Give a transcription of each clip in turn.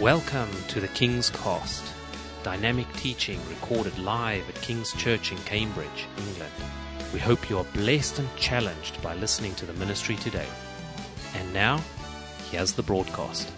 Welcome to the King's Cast, dynamic teaching recorded live at King's Church in Cambridge, England. We hope you are blessed and challenged by listening to the ministry today. And now, here's the broadcast.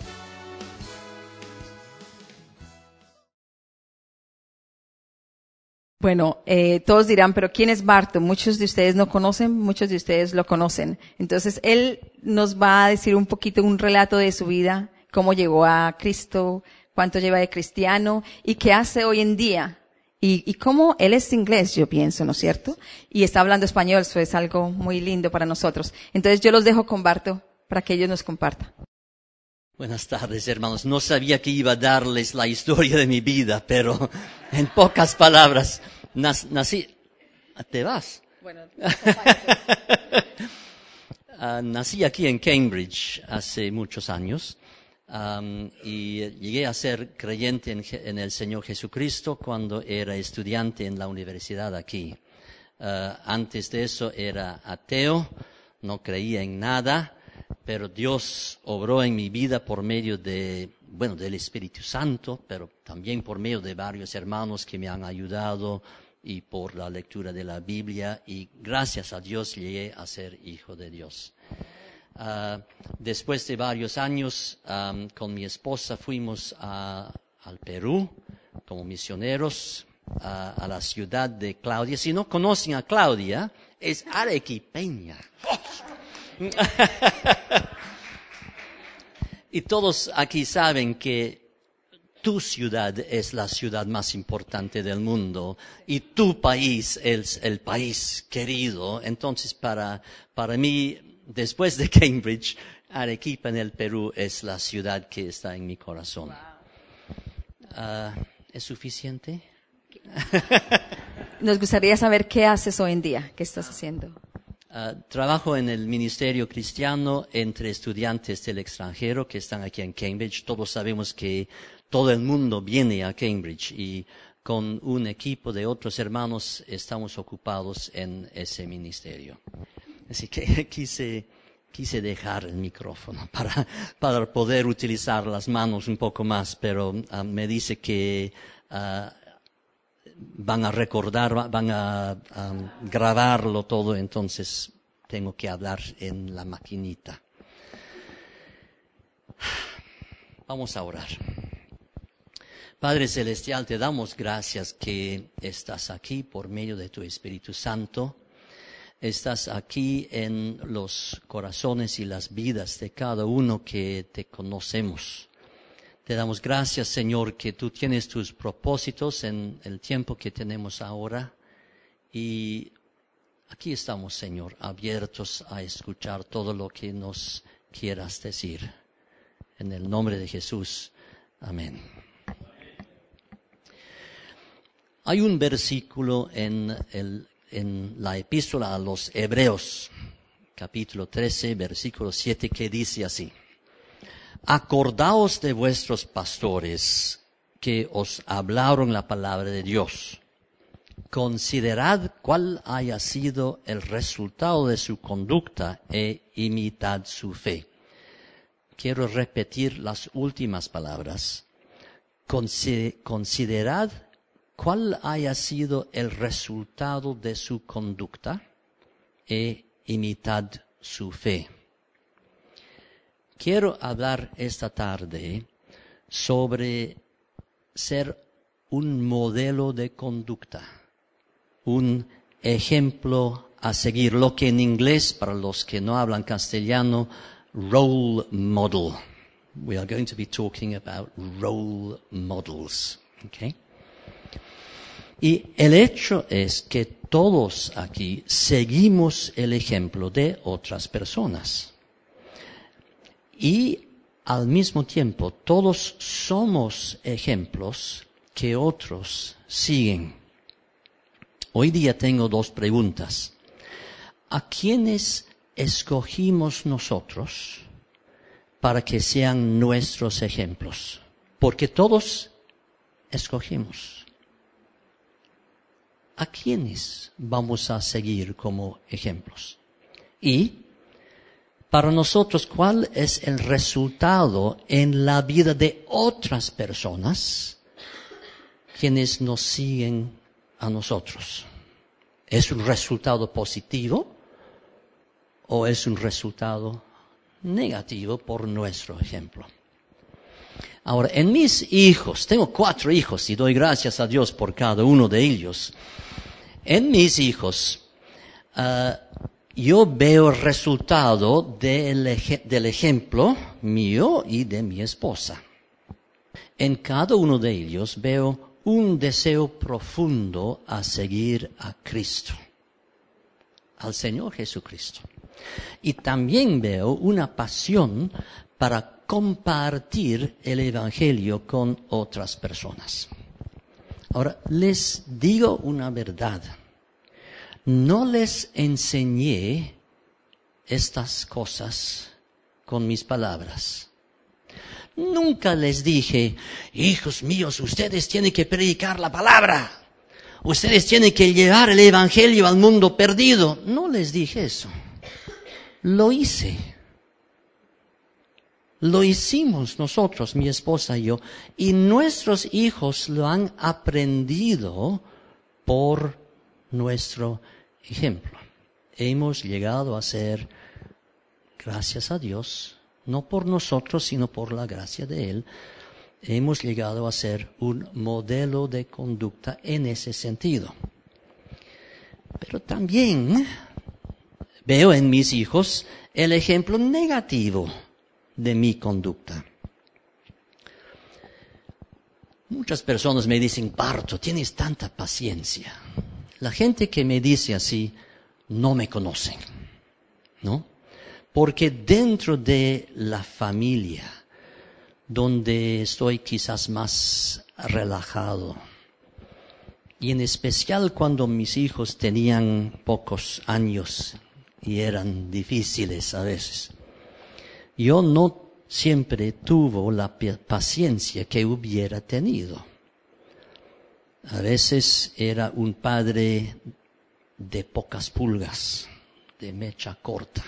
Bueno, eh, todos dirán, pero ¿quién es Barto? Muchos de ustedes no conocen, muchos de ustedes lo conocen. Entonces, él nos va a decir un poquito un relato de su vida, cómo llegó a Cristo, cuánto lleva de cristiano y qué hace hoy en día. Y, y cómo él es inglés, yo pienso, ¿no es cierto? Y está hablando español, eso es algo muy lindo para nosotros. Entonces, yo los dejo con Barto para que ellos nos compartan. Buenas tardes, hermanos. No sabía que iba a darles la historia de mi vida, pero en pocas palabras, nací. ¿Te vas? Bueno, Ah, nací aquí en Cambridge hace muchos años y llegué a ser creyente en, en el Señor Jesucristo cuando era estudiante en la universidad aquí. Ah, antes de eso era ateo, no creía en nada, pero Dios obró en mi vida por medio de, bueno, del Espíritu Santo, pero también por medio de varios hermanos que me han ayudado y por la lectura de la Biblia y gracias a Dios llegué a ser hijo de Dios. Ah, después de varios años con mi esposa fuimos a- al Perú como misioneros a, a la ciudad de Claudia. Si no conocen a Claudia, es arequipeña. y todos aquí saben que tu ciudad es la ciudad más importante del mundo y tu país es el país querido. Entonces, para, para mí, después de Cambridge, Arequipa en el Perú es la ciudad que está en mi corazón. Ah, ¿Es suficiente? nos gustaría saber qué haces hoy en día, qué estás haciendo. Ah, trabajo en el Ministerio Cristiano entre estudiantes del extranjero que están aquí en Cambridge. Todos sabemos que todo el mundo viene a Cambridge y con un equipo de otros hermanos estamos ocupados en ese ministerio. Así que quise, quise dejar el micrófono para, para poder utilizar las manos un poco más, pero ah, me dice que ah, van a recordar, va- van a grabarlo todo, entonces tengo que hablar en la maquinita. Vamos a orar. Padre Celestial, te damos gracias que estás aquí por medio de tu Espíritu Santo. Estás aquí en los corazones y las vidas de cada uno que te conocemos. Te damos gracias, Señor, que tú tienes tus propósitos en el tiempo que tenemos ahora. Y aquí estamos, Señor, abiertos a escuchar todo lo que nos quieras decir. En el nombre de Jesús. Amén. Hay un versículo en, el- en la epístola a los Hebreos, capítulo 13, versículo 7, que dice así. Acordaos de vuestros pastores que os hablaron la palabra de Dios. Considerad cuál haya sido el resultado de su conducta e imitad su fe. Quiero repetir las últimas palabras. Consi- Considerad cuál haya sido el resultado de su conducta e imitad su fe. Quiero hablar esta tarde sobre ser un modelo de conducta, un ejemplo a seguir, lo que en inglés, para los que no hablan castellano, role model. We are going to be talking about role models. Okay? Y el hecho es que todos aquí seguimos el ejemplo de otras personas. Y al mismo tiempo todos somos ejemplos que otros siguen. Hoy día tengo dos preguntas. ¿A quiénes escogimos nosotros para que sean nuestros ejemplos? Porque todos escogimos. ¿A quiénes vamos a seguir como ejemplos? Y para nosotros cuál es el resultado en la vida de otras personas quienes nos siguen a nosotros. ¿Es un resultado positivo o es un resultado negativo por nuestro ejemplo? Ahora, en mis hijos, tengo cuatro hijos y doy gracias a Dios por cada uno de ellos. En mis hijos, ah, yo veo el resultado del, del ejemplo mío y de mi esposa. En cada uno de ellos veo un deseo profundo a seguir a Cristo, al Señor Jesucristo. Y también veo una pasión para compartir el Evangelio con otras personas. Ahora, les digo una verdad. No les enseñé estas cosas con mis palabras. Nunca les dije, hijos míos, ustedes tienen que predicar la palabra. Ustedes tienen que llevar el Evangelio al mundo perdido. No les dije eso. Lo hice. Lo hicimos nosotros, mi esposa y yo, y nuestros hijos lo han aprendido por nuestro ejemplo. Hemos llegado a ser, gracias a Dios, no por nosotros, sino por la gracia de Él, hemos llegado a ser un modelo de conducta en ese sentido. Pero también veo en mis hijos el ejemplo negativo de mi conducta. Muchas personas me dicen, Parto, tienes tanta paciencia. La gente que me dice así no me conocen, ¿no? Porque dentro de la familia, donde estoy quizás más relajado, y en especial cuando mis hijos tenían pocos años y eran difíciles a veces, yo no siempre tuvo la paciencia que hubiera tenido. A veces era un padre de pocas pulgas, de mecha corta.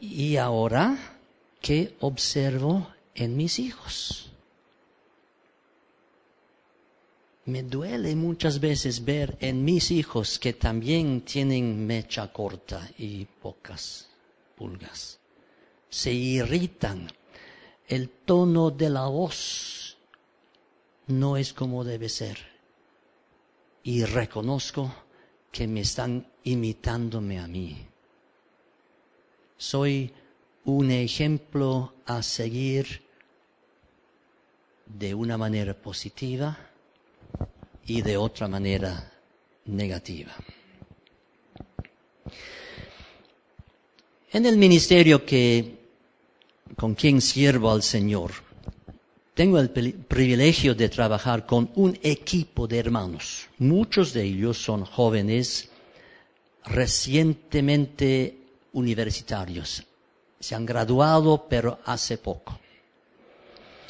Y ahora, ¿qué observo en mis hijos? Me duele muchas veces ver en mis hijos que también tienen mecha corta y pocas pulgas. Se irritan. El tono de la voz no es como debe ser. Y reconozco que me están imitándome a mí. Soy un ejemplo a seguir de una manera positiva y de otra manera negativa. En el ministerio que, con quien sirvo al Señor, tengo el privilegio de trabajar con un equipo de hermanos. Muchos de ellos son jóvenes recientemente universitarios. Se han graduado, pero hace poco.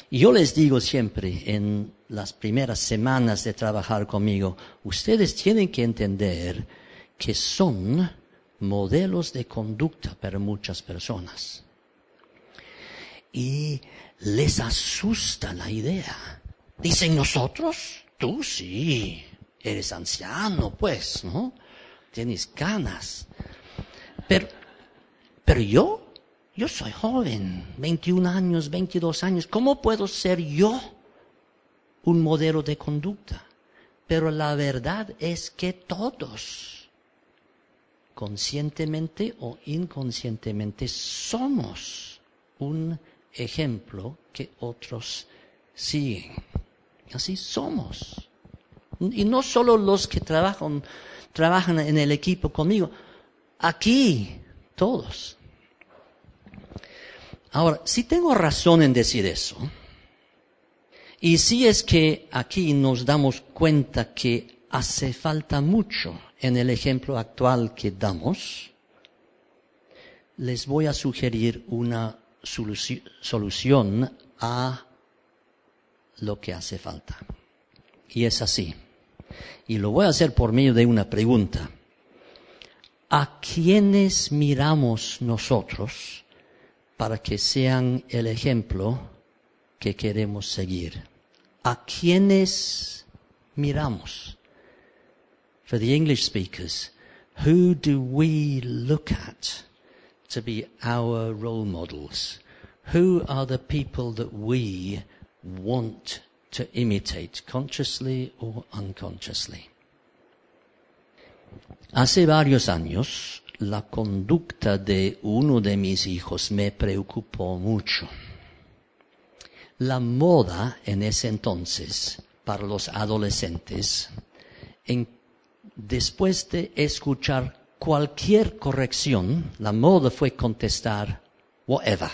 Y yo les digo siempre en las primeras semanas de trabajar conmigo, ustedes tienen que entender que son modelos de conducta para muchas personas. Y les asusta la idea. Dicen nosotros, tú sí, eres anciano, pues, ¿no? Tienes canas. Pero, pero yo, yo soy joven, 21 años, 22 años. ¿Cómo puedo ser yo un modelo de conducta? Pero la verdad es que todos conscientemente o inconscientemente somos un ejemplo que otros siguen. Así somos. Y no solo los que trabajan, trabajan en el equipo conmigo, aquí todos. Ahora, si tengo razón en decir eso, y si es que aquí nos damos cuenta que hace falta mucho en el ejemplo actual que damos, les voy a sugerir una solución a lo que hace falta. Y es así. Y lo voy a hacer por medio de una pregunta. ¿A quiénes miramos nosotros para que sean el ejemplo que queremos seguir? ¿A quiénes miramos? For the English speakers, who do we look at to be our role models? Who are the people that we want to imitate, consciously or unconsciously? Hace varios años, la conducta de uno de mis hijos me preocupó mucho. La moda en ese entonces para los adolescentes, en, después de escuchar cualquier corrección, la moda fue contestar, whatever.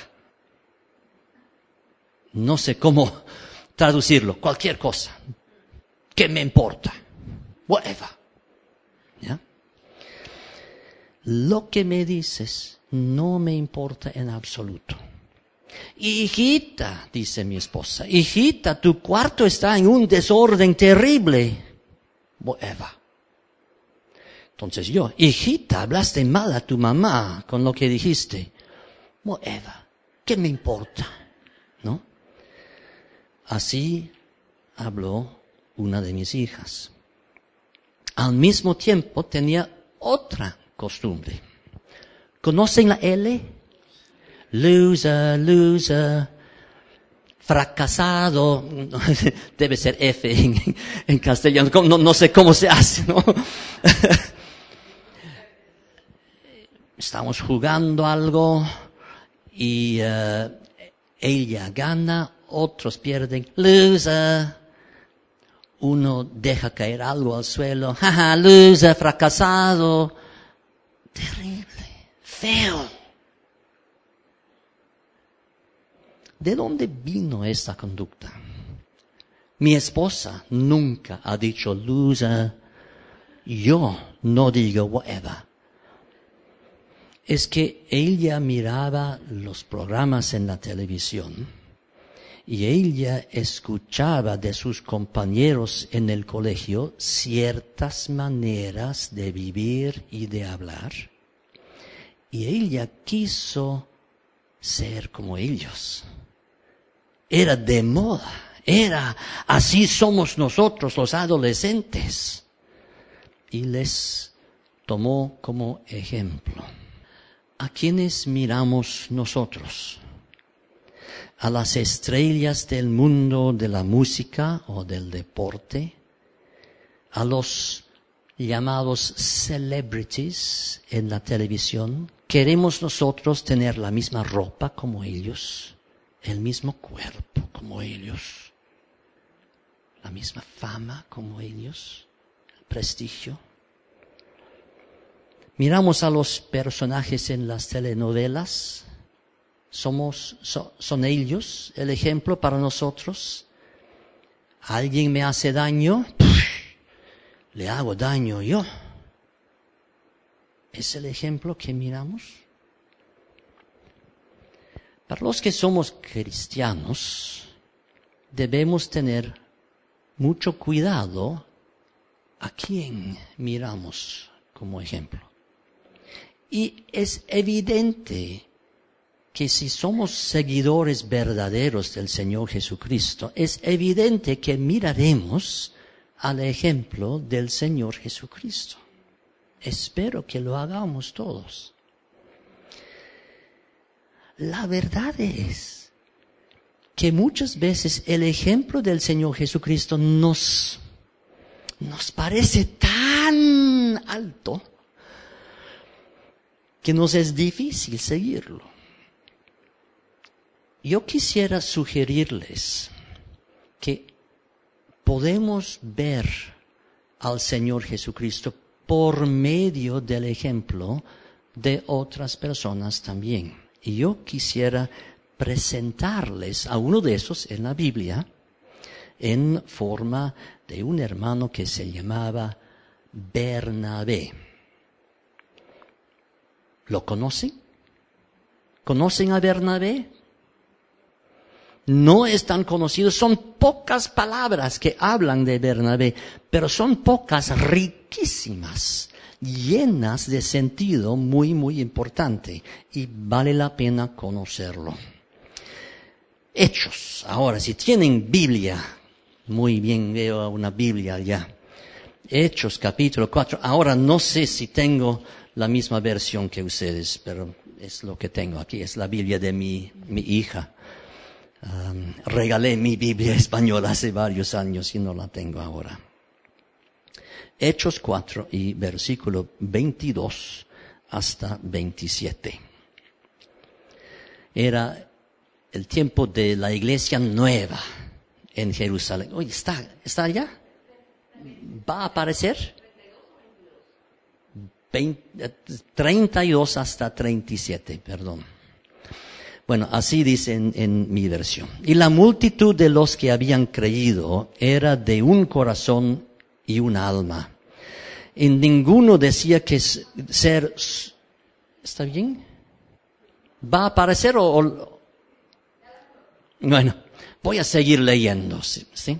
No sé cómo traducirlo, cualquier cosa. ¿Qué me importa? Whatever. Lo que me dices no me importa en absoluto. Hijita, dice mi esposa, hijita, tu cuarto está en un desorden terrible. Whatever. Entonces yo, hijita, hablaste mal a tu mamá con lo que dijiste. Whatever. ¿Qué me importa? ¿No? Así habló una de mis hijas. Al mismo tiempo tenía otra costumbre. ¿Conocen la L? Loser, loser, fracasado, debe ser F en, en castellano, no, no, sé cómo se hace, ¿no? Estamos jugando algo y uh, ella gana, otros pierden, loser. Uno deja caer algo al suelo, jaja, loser, fracasado. Terrible, feo. ¿De dónde vino esta conducta? Mi esposa nunca ha dicho loser. Yo no digo whatever. Es que ella miraba los programas en la televisión y ella escuchaba de sus compañeros en el colegio ciertas maneras de vivir y de hablar. Y ella quiso ser como ellos era de moda, era así somos nosotros los adolescentes. Y les tomó como ejemplo. ¿A quiénes miramos nosotros? ¿A las estrellas del mundo de la música o del deporte? ¿A los llamados celebrities en la televisión? ¿Queremos nosotros tener la misma ropa como ellos? el mismo cuerpo como ellos, la misma fama como ellos, el prestigio. Miramos a los personajes en las telenovelas, somos, son ellos el ejemplo para nosotros. Alguien me hace daño, le hago daño yo. ¿Es el ejemplo que miramos? Para los que somos cristianos, debemos tener mucho cuidado a quién miramos como ejemplo. Y es evidente que si somos seguidores verdaderos del Señor Jesucristo, es evidente que miraremos al ejemplo del Señor Jesucristo. Espero que lo hagamos todos. La verdad es que muchas veces el ejemplo del Señor Jesucristo nos, nos parece tan alto que nos es difícil seguirlo. Yo quisiera sugerirles que podemos ver al Señor Jesucristo por medio del ejemplo de otras personas también. Y yo quisiera presentarles a uno de esos en la Biblia en forma de un hermano que se llamaba Bernabé. ¿Lo conocen? ¿Conocen a Bernabé? No es tan conocido, son pocas palabras que hablan de Bernabé, pero son pocas riquísimas llenas de sentido muy, muy importante y vale la pena conocerlo. Hechos. Ahora, si tienen Biblia, muy bien veo una Biblia ya. Hechos capítulo 4. Ahora no sé si tengo la misma versión que ustedes, pero es lo que tengo aquí. Es la Biblia de mi, mi hija. Regalé mi Biblia española hace varios años y no la tengo ahora. Hechos 4 y versículo 22 hasta 27. Era el tiempo de la iglesia nueva en Jerusalén. Oye, ¿está, está allá? ¿Va a aparecer? 32 hasta 37, perdón. Bueno, así dice en, en, mi versión. Y la multitud de los que habían creído era de un corazón y un alma. Y ninguno decía que ser... ¿Está bien? ¿Va a aparecer o, o... Bueno, voy a seguir leyendo, ¿sí?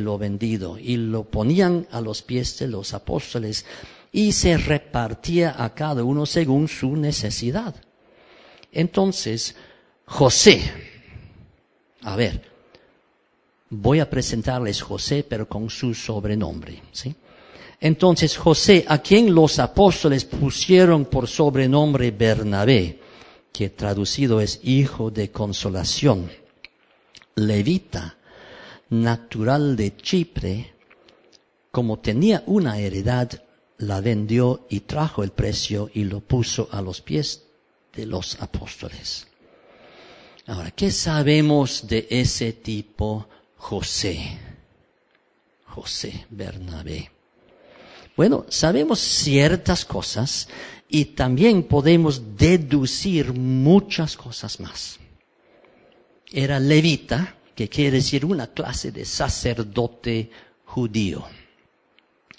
lo vendido y lo ponían a los pies de los apóstoles y se repartía a cada uno según su necesidad. Entonces, José, a ver, voy a presentarles José, pero con su sobrenombre, ¿sí? Entonces, José, a quien los apóstoles pusieron por sobrenombre Bernabé, que traducido es hijo de consolación, levita, natural de Chipre, como tenía una heredad, la vendió y trajo el precio y lo puso a los pies de los apóstoles. Ahora, ¿qué sabemos de ese tipo José? José Bernabé. Bueno, sabemos ciertas cosas y también podemos deducir muchas cosas más. Era levita, que quiere decir una clase de sacerdote judío.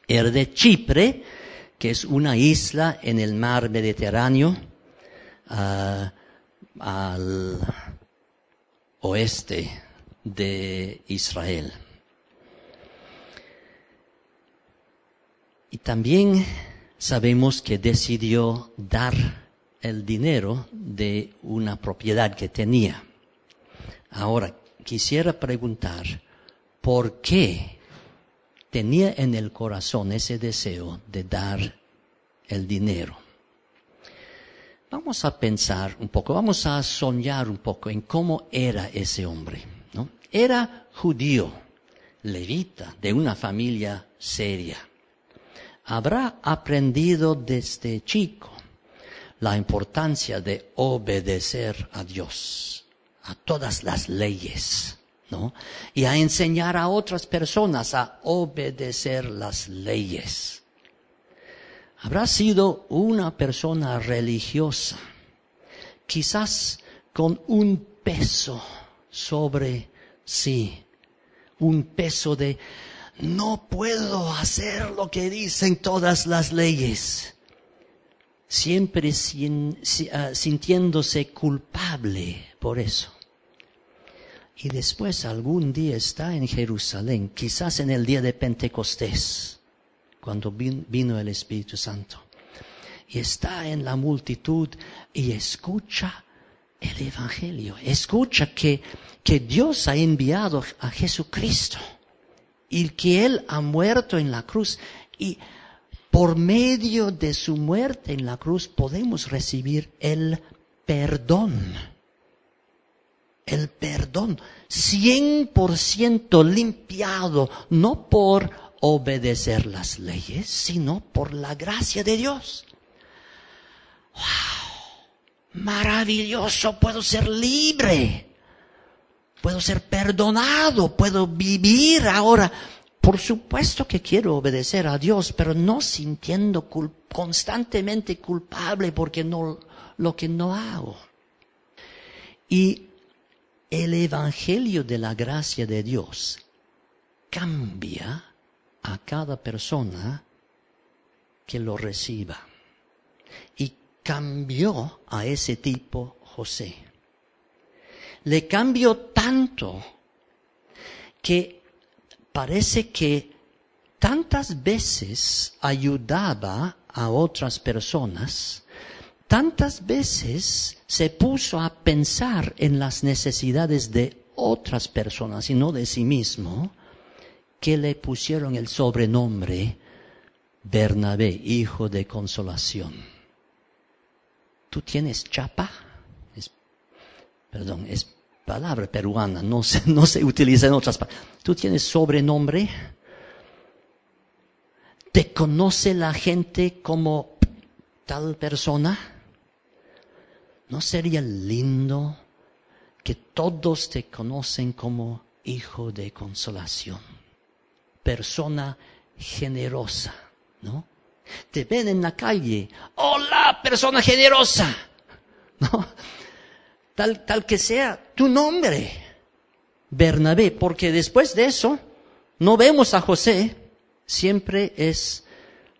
Era de Chipre, que es una isla en el mar Mediterráneo, uh, al oeste de Israel. Y también sabemos que decidió dar el dinero de una propiedad que tenía. Ahora, quisiera preguntar, ¿por qué tenía en el corazón ese deseo de dar el dinero? Vamos a pensar un poco, vamos a soñar un poco en cómo era ese hombre. ¿no? Era judío, levita, de una familia seria. Habrá aprendido desde chico la importancia de obedecer a Dios a todas las leyes, ¿no? Y a enseñar a otras personas a obedecer las leyes. Habrá sido una persona religiosa, quizás con un peso sobre sí, un peso de no puedo hacer lo que dicen todas las leyes siempre ah, sintiéndose culpable por eso. Y después algún día está en Jerusalén, quizás en el día de Pentecostés, cuando vino el Espíritu Santo. Y está en la multitud y escucha el Evangelio. Escucha que, que Dios ha enviado a Jesucristo y que Él ha muerto en la cruz. Y por medio de su muerte en la cruz podemos recibir el perdón el perdón, cien por ciento limpiado, no por obedecer las leyes, sino por la gracia de Dios. ¡Wow! Maravilloso, puedo ser libre, puedo ser perdonado, puedo vivir ahora por supuesto que quiero obedecer a Dios, pero no sintiendo constantemente culpable porque no lo que no hago. Y el evangelio de la gracia de Dios cambia a cada persona que lo reciba. Y cambió a ese tipo José. Le cambió tanto que parece que tantas veces ayudaba a otras personas, tantas veces se puso a pensar en las necesidades de otras personas y no de sí mismo, que le pusieron el sobrenombre Bernabé, hijo de consolación. ¿Tú tienes chapa? Es- perdón, es palabra peruana, no se, no se utiliza en otras palabras. ¿Tú tienes sobrenombre? ¿Te conoce la gente como tal persona? ¿No sería lindo que todos te conocen como hijo de consolación? Persona generosa, ¿no? Te ven en la calle, hola, persona generosa, ¿no? Tal, tal que sea tu nombre, Bernabé, porque después de eso no vemos a José, siempre es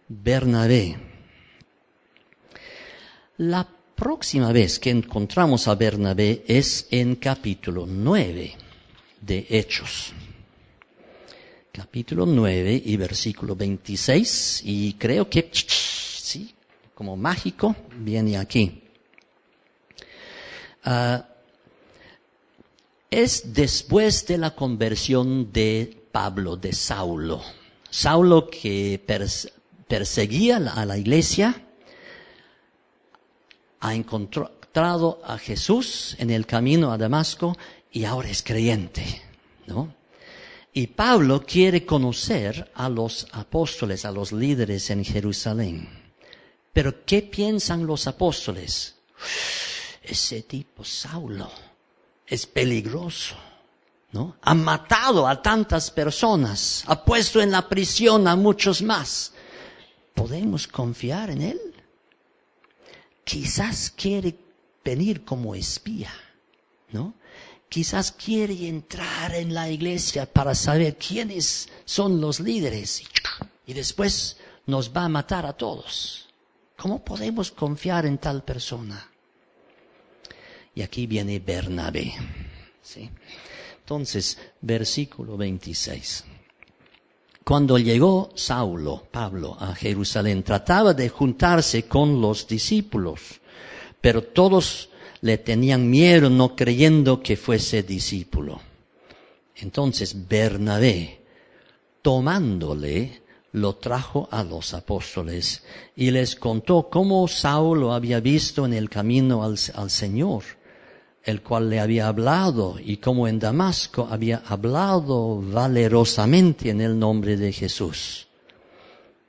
Bernabé. La próxima vez que encontramos a Bernabé es en capítulo 9 de Hechos. Capítulo 9 y versículo 26 y creo que, sí, como mágico, viene aquí. Ah, es después de la conversión de Pablo, de Saulo. Saulo que pers- perseguía a la iglesia, ha encontrado a Jesús en el camino a Damasco y ahora es creyente, ¿no? Y Pablo quiere conocer a los apóstoles, a los líderes en Jerusalén. Pero ¿qué piensan los apóstoles? Ese tipo Saulo es peligroso, ¿no? Ha matado a tantas personas, ha puesto en la prisión a muchos más. ¿Podemos confiar en él? Quizás quiere venir como espía, ¿no? Quizás quiere entrar en la iglesia para saber quiénes son los líderes y después nos va a matar a todos. ¿Cómo podemos confiar en tal persona? Y aquí viene Bernabé. ¿sí? Entonces, versículo 26. Cuando llegó Saulo, Pablo, a Jerusalén, trataba de juntarse con los discípulos, pero todos le tenían miedo no creyendo que fuese discípulo. Entonces Bernabé, tomándole, lo trajo a los apóstoles y les contó cómo Saulo había visto en el camino al, al Señor, el cual le había hablado y cómo en Damasco había hablado valerosamente en el nombre de Jesús,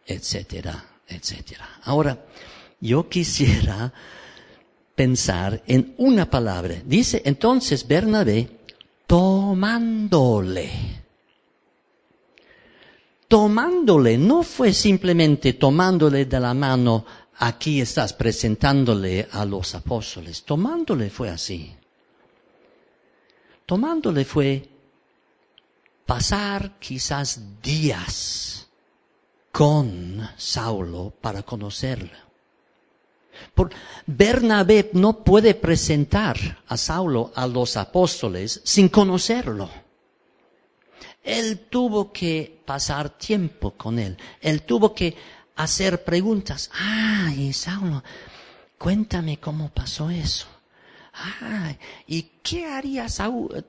etcétera, etcétera. Ahora, yo quisiera pensar en una palabra. Dice entonces Bernabé, tomándole. Tomándole, no fue simplemente tomándole de la mano, aquí estás presentándole a los apóstoles. Tomándole fue así. Tomándole fue pasar quizás días con Saulo para conocerlo. Por Bernabé no puede presentar a Saulo a los apóstoles sin conocerlo. Él tuvo que pasar tiempo con él. Él tuvo que hacer preguntas. Ah, y Saulo, cuéntame cómo pasó eso. Ah, ¿y qué harías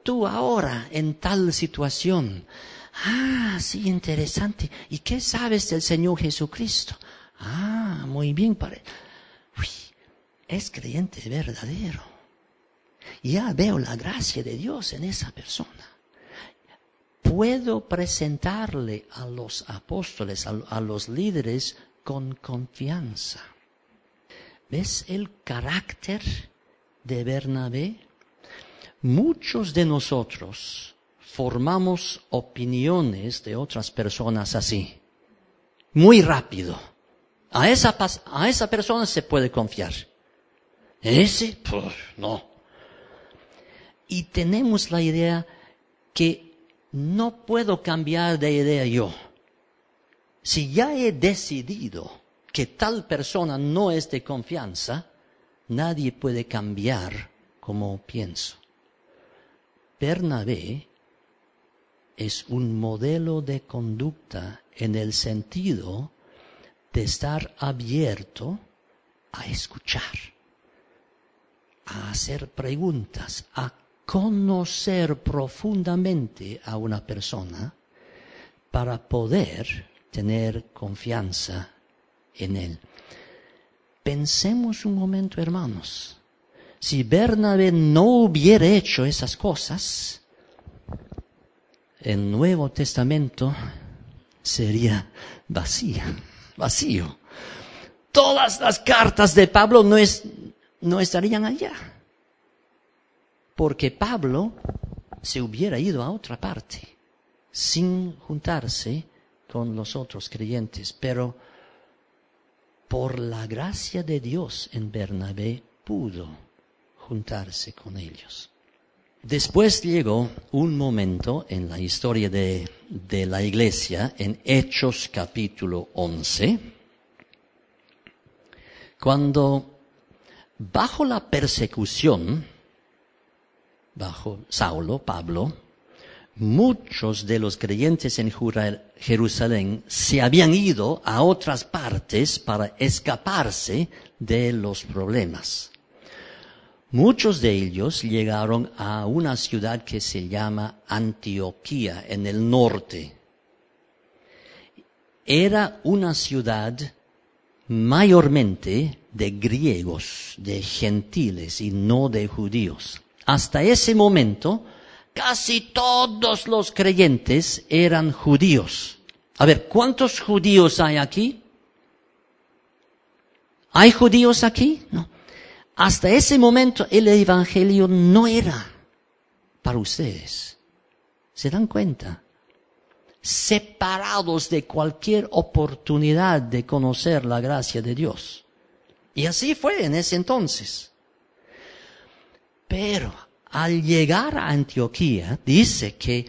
tú ahora en tal situación? Ah, sí, interesante. ¿Y qué sabes del Señor Jesucristo? Ah, muy bien. Pare Uy, es creyente verdadero. Ya veo la gracia de Dios en esa persona. Puedo presentarle a los apóstoles, a, a los líderes, con confianza. ¿Ves el carácter de Bernabé? Muchos de nosotros formamos opiniones de otras personas así. Muy rápido. A esa, a esa persona se puede confiar. Ese, pues, no. Y tenemos la idea que no puedo cambiar de idea yo. Si ya he decidido que tal persona no es de confianza, nadie puede cambiar como pienso. Bernabé es un modelo de conducta en el sentido de estar abierto a escuchar, a hacer preguntas, a conocer profundamente a una persona para poder tener confianza en él. Pensemos un momento, hermanos. Si Bernabé no hubiera hecho esas cosas, el Nuevo Testamento sería vacío, vacío. Todas las cartas de Pablo no, es, no estarían allá. Porque Pablo se hubiera ido a otra parte sin juntarse con los otros creyentes. Pero por la gracia de Dios en Bernabé pudo juntarse con ellos. Después llegó un momento en la historia de, de la iglesia, en Hechos capítulo 11, cuando bajo la persecución, bajo Saulo, Pablo, muchos de los creyentes en Jerusalén se habían ido a otras partes para escaparse de los problemas. Muchos de ellos llegaron a una ciudad que se llama Antioquía, en el norte. Era una ciudad mayormente de griegos, de gentiles y no de judíos. Hasta ese momento, casi todos los creyentes eran judíos. A ver, ¿cuántos judíos hay aquí? ¿Hay judíos aquí? No. Hasta ese momento el Evangelio no era para ustedes. ¿Se dan cuenta? Separados de cualquier oportunidad de conocer la gracia de Dios. Y así fue en ese entonces. Pero al llegar a Antioquía, dice que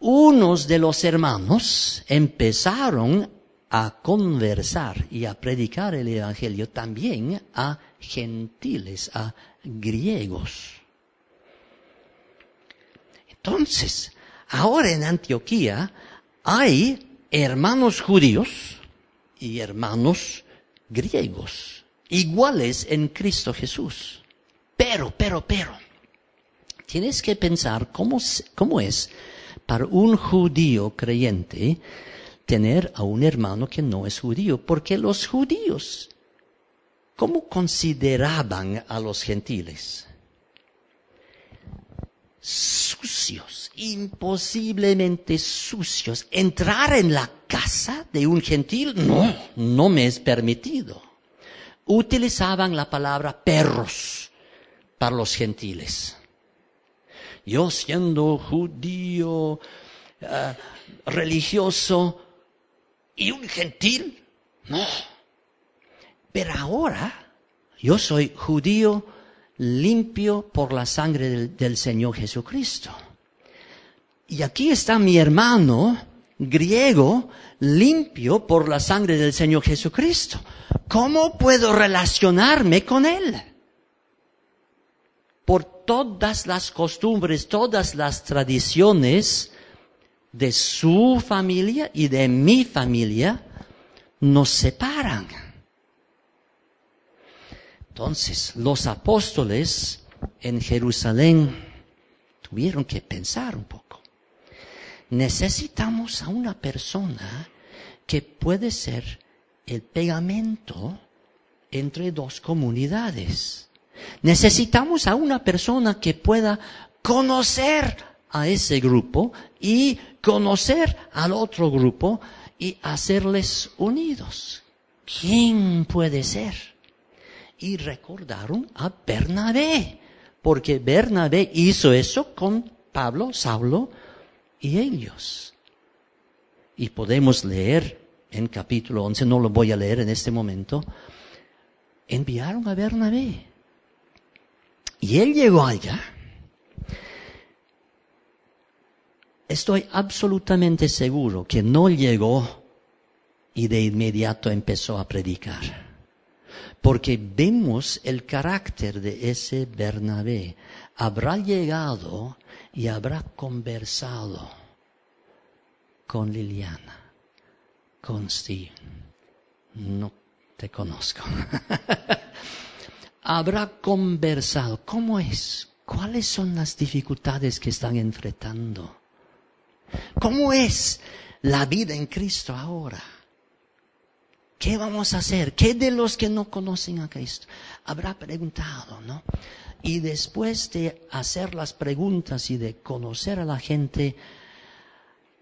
unos de los hermanos empezaron a conversar y a predicar el Evangelio también a gentiles, a griegos. Entonces, ahora en Antioquía hay hermanos judíos y hermanos griegos, iguales en Cristo Jesús. Pero, pero, pero, tienes que pensar cómo, cómo es para un judío creyente tener a un hermano que no es judío, porque los judíos, ¿cómo consideraban a los gentiles? Sucios, imposiblemente sucios. Entrar en la casa de un gentil, no, no me es permitido. Utilizaban la palabra perros para los gentiles. Yo siendo judío, eh, religioso y un gentil, no. Pero ahora yo soy judío limpio por la sangre del, del Señor Jesucristo. Y aquí está mi hermano griego limpio por la sangre del Señor Jesucristo. ¿Cómo puedo relacionarme con él? Por todas las costumbres, todas las tradiciones de su familia y de mi familia nos separan. Entonces, los apóstoles en Jerusalén tuvieron que pensar un poco. Necesitamos a una persona que puede ser el pegamento entre dos comunidades. Necesitamos a una persona que pueda conocer a ese grupo y conocer al otro grupo y hacerles unidos. ¿Quién puede ser? Y recordaron a Bernabé, porque Bernabé hizo eso con Pablo, Saulo y ellos. Y podemos leer en capítulo 11, no lo voy a leer en este momento, enviaron a Bernabé. Y él llegó allá. Estoy absolutamente seguro que no llegó y de inmediato empezó a predicar. Porque vemos el carácter de ese Bernabé. Habrá llegado y habrá conversado con Liliana, con Steve. No te conozco. habrá conversado. ¿Cómo es? ¿Cuáles son las dificultades que están enfrentando? ¿Cómo es la vida en Cristo ahora? ¿Qué vamos a hacer? ¿Qué de los que no conocen a Cristo? Habrá preguntado, ¿no? Y después de hacer las preguntas y de conocer a la gente,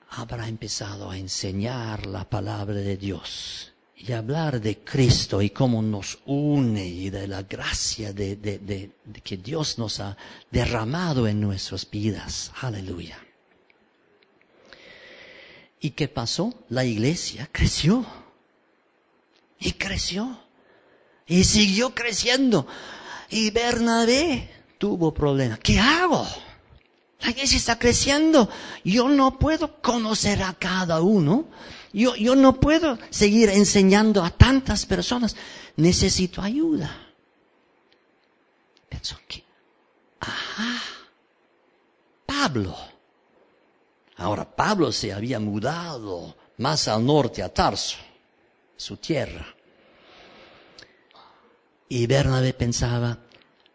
habrá empezado a enseñar la palabra de Dios y hablar de Cristo y cómo nos une y de la gracia de, de que Dios nos ha derramado en nuestras vidas. Aleluya. ¿Y qué pasó? La iglesia creció y creció. Y siguió creciendo. Y Bernabé tuvo problemas. ¿Qué hago? La iglesia está creciendo. Yo no puedo conocer a cada uno. Yo, yo no puedo seguir enseñando a tantas personas. Necesito ayuda. Pensó que, ajá, Pablo. Ahora Pablo se había mudado más al norte, a Tarso su tierra. Y Bernabé pensaba,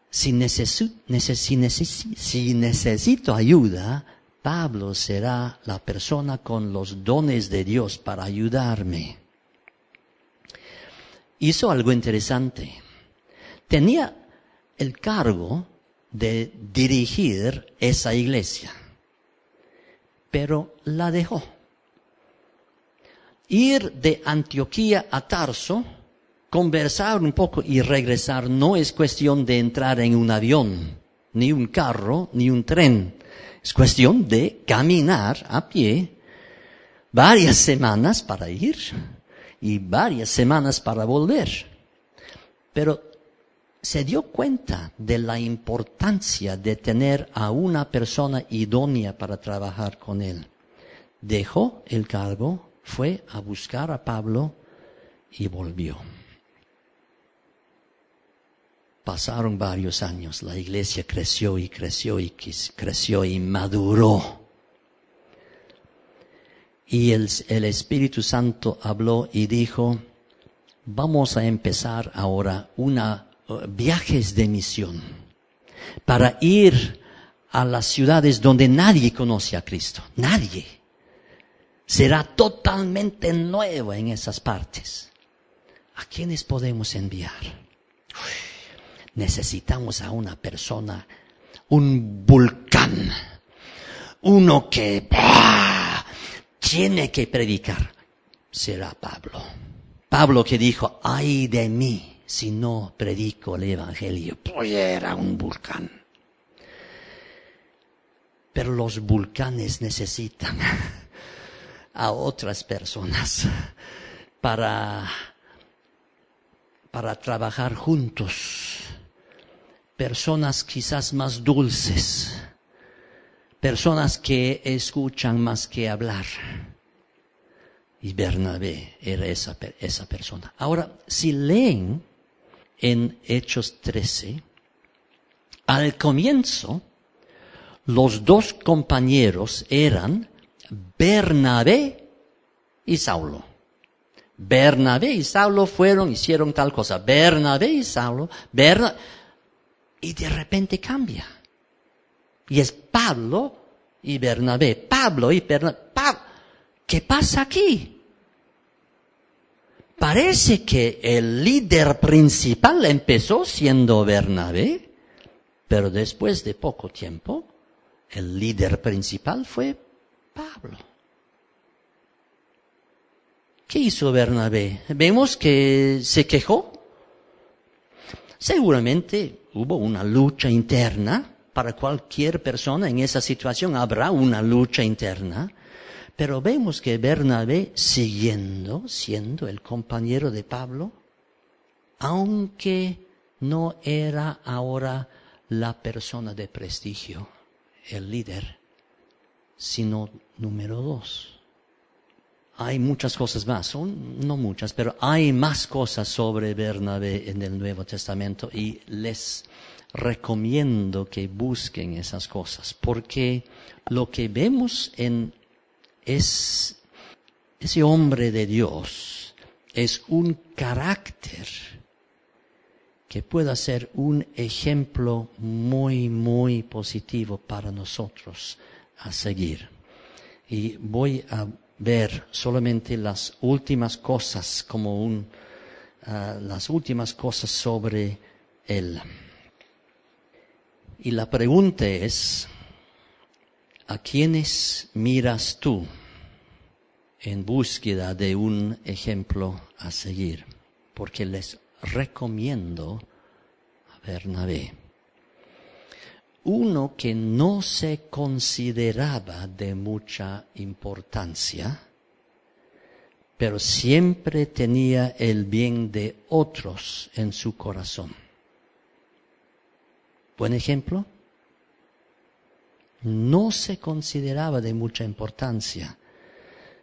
si, si necesito ayuda, Pablo será la persona con los dones de Dios para ayudarme. Hizo algo interesante. Tenía el cargo de dirigir esa iglesia, pero la dejó ir de Antioquía a Tarso, conversar un poco y regresar no es cuestión de entrar en un avión, ni un carro, ni un tren. Es cuestión de caminar a pie varias semanas para ir y varias semanas para volver. Pero se dio cuenta de la importancia de tener a una persona idónea para trabajar con él. Dejó el cargo fue a buscar a Pablo y volvió. Pasaron varios años, la iglesia creció y creció y creció y maduró. Y el, Espíritu Santo habló y dijo, vamos a empezar ahora una uh, viajes de misión para ir a las ciudades donde nadie conoce a Cristo, nadie será totalmente nuevo en esas partes. ¿A quiénes podemos enviar? Necesitamos a una persona, un volcán, uno que tiene que predicar. Será Pablo. Pablo que dijo, ay de mí si no predico el Evangelio. Pues era un volcán. Pero los volcanes necesitan a otras personas para, para trabajar juntos. Personas quizás más dulces, personas que escuchan más que hablar. Y Bernabé era esa, esa persona. Ahora, si leen en Hechos 13, al comienzo, los dos compañeros eran Bernabé y Saulo. Bernabé y Saulo fueron, hicieron tal cosa. Bernabé y Saulo, Bernabé, y de repente cambia. Y es Pablo y Bernabé, Pablo y Bernabé. ¿Qué pasa aquí? Parece que el líder principal empezó siendo Bernabé, pero después de poco tiempo, el líder principal fue Pablo. ¿Qué hizo Bernabé? Vemos que se quejó. Seguramente hubo una lucha interna para cualquier persona en esa situación habrá una lucha interna, pero vemos que Bernabé, siguiendo siendo el compañero de Pablo, aunque no era ahora la persona de prestigio, el líder, sino número dos. Hay muchas cosas más, son no muchas, pero hay más cosas sobre Bernabé en el Nuevo Testamento y les recomiendo que busquen esas cosas, porque lo que vemos en es, ese hombre de Dios es un carácter que pueda ser un ejemplo muy, muy positivo para nosotros a seguir. Y voy a ver solamente las últimas cosas como un, ah, las últimas cosas sobre él. Y la pregunta es, ¿a quiénes miras tú en búsqueda de un ejemplo a seguir? Porque les recomiendo a Bernabé. Uno que no se consideraba de mucha importancia, pero siempre tenía el bien de otros en su corazón. Buen ejemplo. No se consideraba de mucha importancia,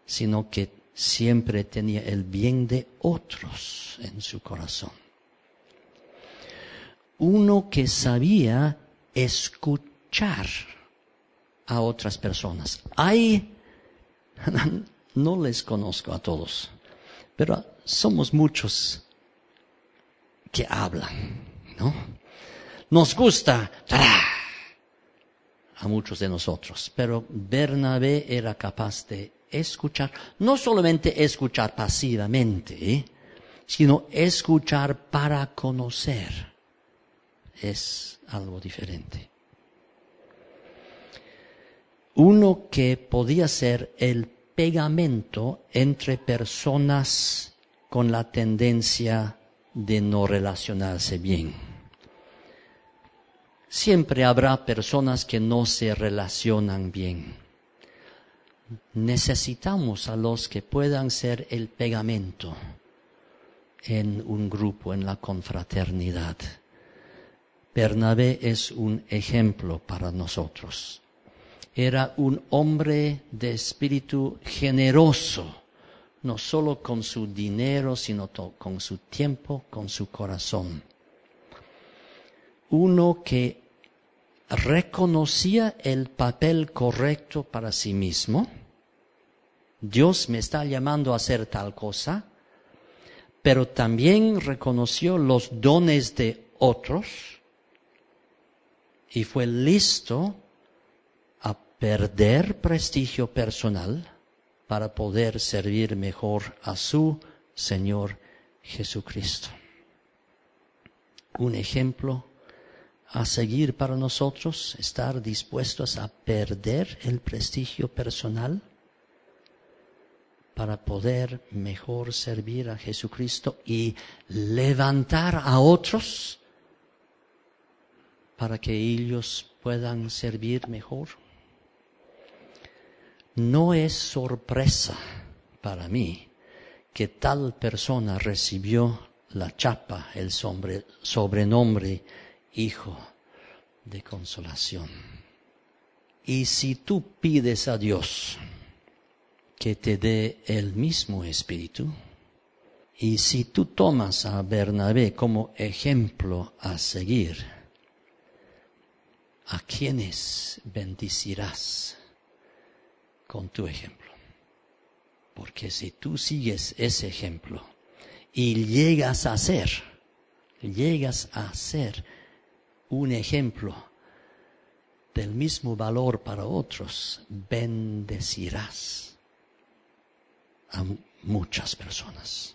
sino que siempre tenía el bien de otros en su corazón. Uno que sabía escuchar a otras personas. Hay, no les conozco a todos, pero somos muchos que hablan, ¿no? Nos gusta a muchos de nosotros, pero Bernabé era capaz de escuchar, no solamente escuchar pasivamente, sino escuchar para conocer. Es algo diferente. Uno que podía ser el pegamento entre personas con la tendencia de no relacionarse bien. Siempre habrá personas que no se relacionan bien necesitamos a los que puedan ser el pegamento en un grupo, en la confraternidad. Bernabé es un ejemplo para nosotros. Era un hombre de espíritu generoso, no solo con su dinero, sino con su tiempo, con su corazón. Uno que reconocía el papel correcto para sí mismo, Dios me está llamando a hacer tal cosa, pero también reconoció los dones de otros y fue listo a perder prestigio personal para poder servir mejor a su Señor Jesucristo. Un ejemplo a seguir para nosotros, estar dispuestos a perder el prestigio personal para poder mejor servir a Jesucristo y levantar a otros para que ellos puedan servir mejor. No es sorpresa para mí que tal persona recibió la chapa, el sobrenombre hijo de consolación. Y si tú pides a Dios, que te dé el mismo espíritu. Y si tú tomas a Bernabé como ejemplo a seguir, ¿a quiénes bendicirás con tu ejemplo? Porque si tú sigues ese ejemplo y llegas a ser, llegas a ser un ejemplo del mismo valor para otros, bendecirás a muchas personas.